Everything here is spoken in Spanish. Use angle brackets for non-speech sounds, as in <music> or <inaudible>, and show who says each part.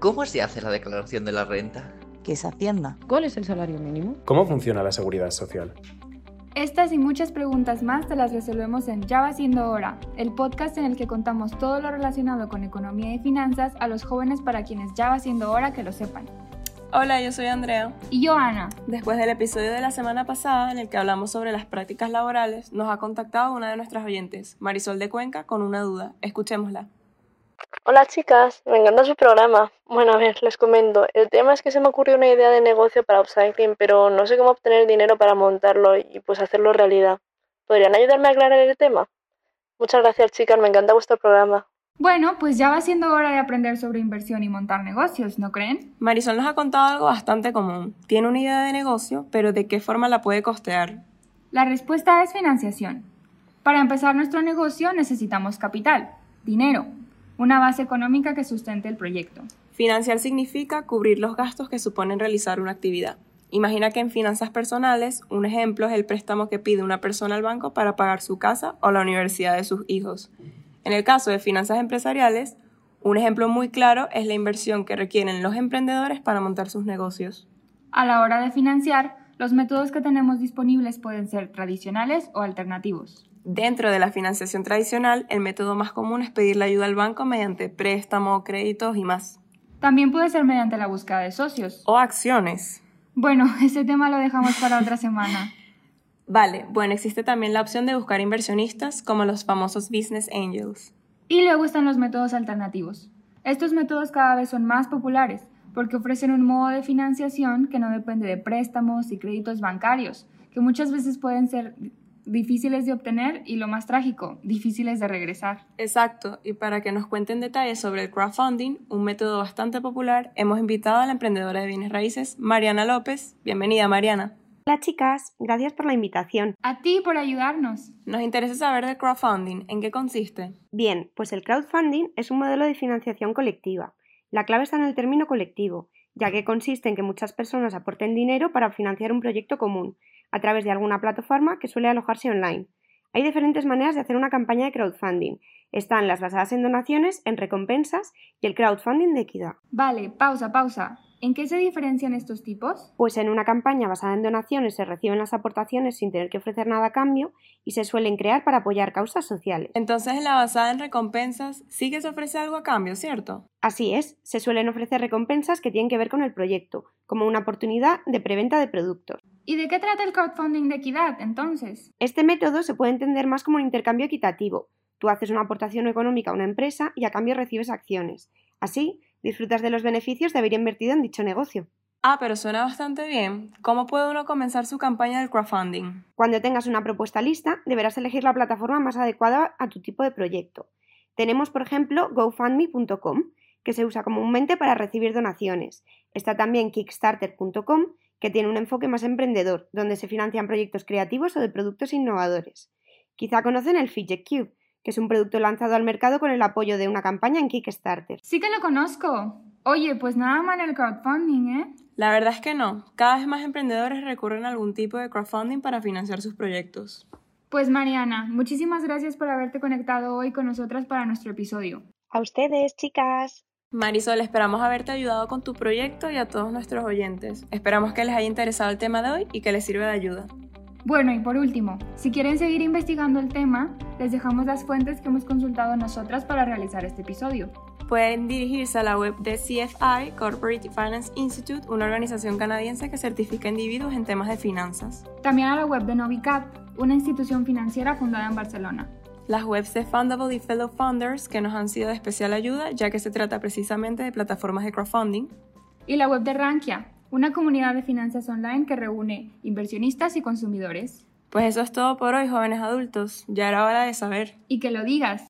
Speaker 1: ¿Cómo se hace la declaración de la renta?
Speaker 2: ¿Qué es Hacienda?
Speaker 3: ¿Cuál es el salario mínimo?
Speaker 4: ¿Cómo funciona la seguridad social?
Speaker 5: Estas y muchas preguntas más te las resolvemos en Ya va siendo hora, el podcast en el que contamos todo lo relacionado con economía y finanzas a los jóvenes para quienes ya va siendo hora que lo sepan.
Speaker 6: Hola, yo soy Andrea.
Speaker 5: Y yo, Ana.
Speaker 6: Después del episodio de la semana pasada en el que hablamos sobre las prácticas laborales, nos ha contactado una de nuestras oyentes, Marisol de Cuenca, con una duda. Escuchémosla.
Speaker 7: Hola chicas, me encanta su programa. Bueno, a ver, les comento. El tema es que se me ocurrió una idea de negocio para upcycling, pero no sé cómo obtener dinero para montarlo y pues hacerlo realidad. ¿Podrían ayudarme a aclarar el tema? Muchas gracias chicas, me encanta vuestro programa.
Speaker 5: Bueno, pues ya va siendo hora de aprender sobre inversión y montar negocios, ¿no creen?
Speaker 6: Marisol nos ha contado algo bastante común. Tiene una idea de negocio, pero ¿de qué forma la puede costear?
Speaker 5: La respuesta es financiación. Para empezar nuestro negocio necesitamos capital, dinero, una base económica que sustente el proyecto.
Speaker 6: Financiar significa cubrir los gastos que suponen realizar una actividad. Imagina que en finanzas personales, un ejemplo es el préstamo que pide una persona al banco para pagar su casa o la universidad de sus hijos. En el caso de finanzas empresariales, un ejemplo muy claro es la inversión que requieren los emprendedores para montar sus negocios.
Speaker 5: A la hora de financiar, los métodos que tenemos disponibles pueden ser tradicionales o alternativos.
Speaker 6: Dentro de la financiación tradicional, el método más común es pedir la ayuda al banco mediante préstamo, créditos y más.
Speaker 5: También puede ser mediante la búsqueda de socios.
Speaker 6: O acciones.
Speaker 5: Bueno, <laughs> ese tema lo dejamos para otra semana. <laughs>
Speaker 6: Vale, bueno, existe también la opción de buscar inversionistas como los famosos business angels.
Speaker 5: Y luego están los métodos alternativos. Estos métodos cada vez son más populares porque ofrecen un modo de financiación que no depende de préstamos y créditos bancarios, que muchas veces pueden ser difíciles de obtener y lo más trágico, difíciles de regresar.
Speaker 6: Exacto, y para que nos cuenten detalles sobre el crowdfunding, un método bastante popular, hemos invitado a la emprendedora de bienes raíces, Mariana López. Bienvenida, Mariana.
Speaker 8: Hola chicas, gracias por la invitación.
Speaker 5: A ti por ayudarnos.
Speaker 6: Nos interesa saber del crowdfunding, ¿en qué consiste?
Speaker 8: Bien, pues el crowdfunding es un modelo de financiación colectiva. La clave está en el término colectivo, ya que consiste en que muchas personas aporten dinero para financiar un proyecto común, a través de alguna plataforma que suele alojarse online. Hay diferentes maneras de hacer una campaña de crowdfunding. Están las basadas en donaciones, en recompensas y el crowdfunding de equidad.
Speaker 5: Vale, pausa, pausa. ¿En qué se diferencian estos tipos?
Speaker 8: Pues en una campaña basada en donaciones se reciben las aportaciones sin tener que ofrecer nada a cambio y se suelen crear para apoyar causas sociales.
Speaker 6: Entonces en la basada en recompensas sí que se ofrece algo a cambio, ¿cierto?
Speaker 8: Así es, se suelen ofrecer recompensas que tienen que ver con el proyecto, como una oportunidad de preventa de productos.
Speaker 5: ¿Y de qué trata el crowdfunding de equidad, entonces?
Speaker 8: Este método se puede entender más como un intercambio equitativo. Tú haces una aportación económica a una empresa y a cambio recibes acciones. Así, disfrutas de los beneficios de haber invertido en dicho negocio.
Speaker 6: Ah, pero suena bastante bien. ¿Cómo puede uno comenzar su campaña del crowdfunding?
Speaker 8: Cuando tengas una propuesta lista, deberás elegir la plataforma más adecuada a tu tipo de proyecto. Tenemos, por ejemplo, gofundme.com, que se usa comúnmente para recibir donaciones. Está también kickstarter.com, que tiene un enfoque más emprendedor, donde se financian proyectos creativos o de productos innovadores. Quizá conocen el Fidget Cube, que es un producto lanzado al mercado con el apoyo de una campaña en Kickstarter.
Speaker 5: Sí que lo conozco. Oye, pues nada mal el crowdfunding, ¿eh?
Speaker 6: La verdad es que no. Cada vez más emprendedores recurren a algún tipo de crowdfunding para financiar sus proyectos.
Speaker 5: Pues Mariana, muchísimas gracias por haberte conectado hoy con nosotras para nuestro episodio.
Speaker 8: A ustedes, chicas.
Speaker 6: Marisol, esperamos haberte ayudado con tu proyecto y a todos nuestros oyentes. Esperamos que les haya interesado el tema de hoy y que les sirva de ayuda.
Speaker 5: Bueno, y por último, si quieren seguir investigando el tema, les dejamos las fuentes que hemos consultado nosotras para realizar este episodio.
Speaker 6: Pueden dirigirse a la web de CFI, Corporate Finance Institute, una organización canadiense que certifica individuos en temas de finanzas.
Speaker 5: También a la web de Novicap, una institución financiera fundada en Barcelona
Speaker 6: las webs de Fundable y Fellow Funders que nos han sido de especial ayuda ya que se trata precisamente de plataformas de crowdfunding.
Speaker 5: Y la web de Rankia, una comunidad de finanzas online que reúne inversionistas y consumidores.
Speaker 6: Pues eso es todo por hoy, jóvenes adultos. Ya era hora de saber.
Speaker 5: Y que lo digas.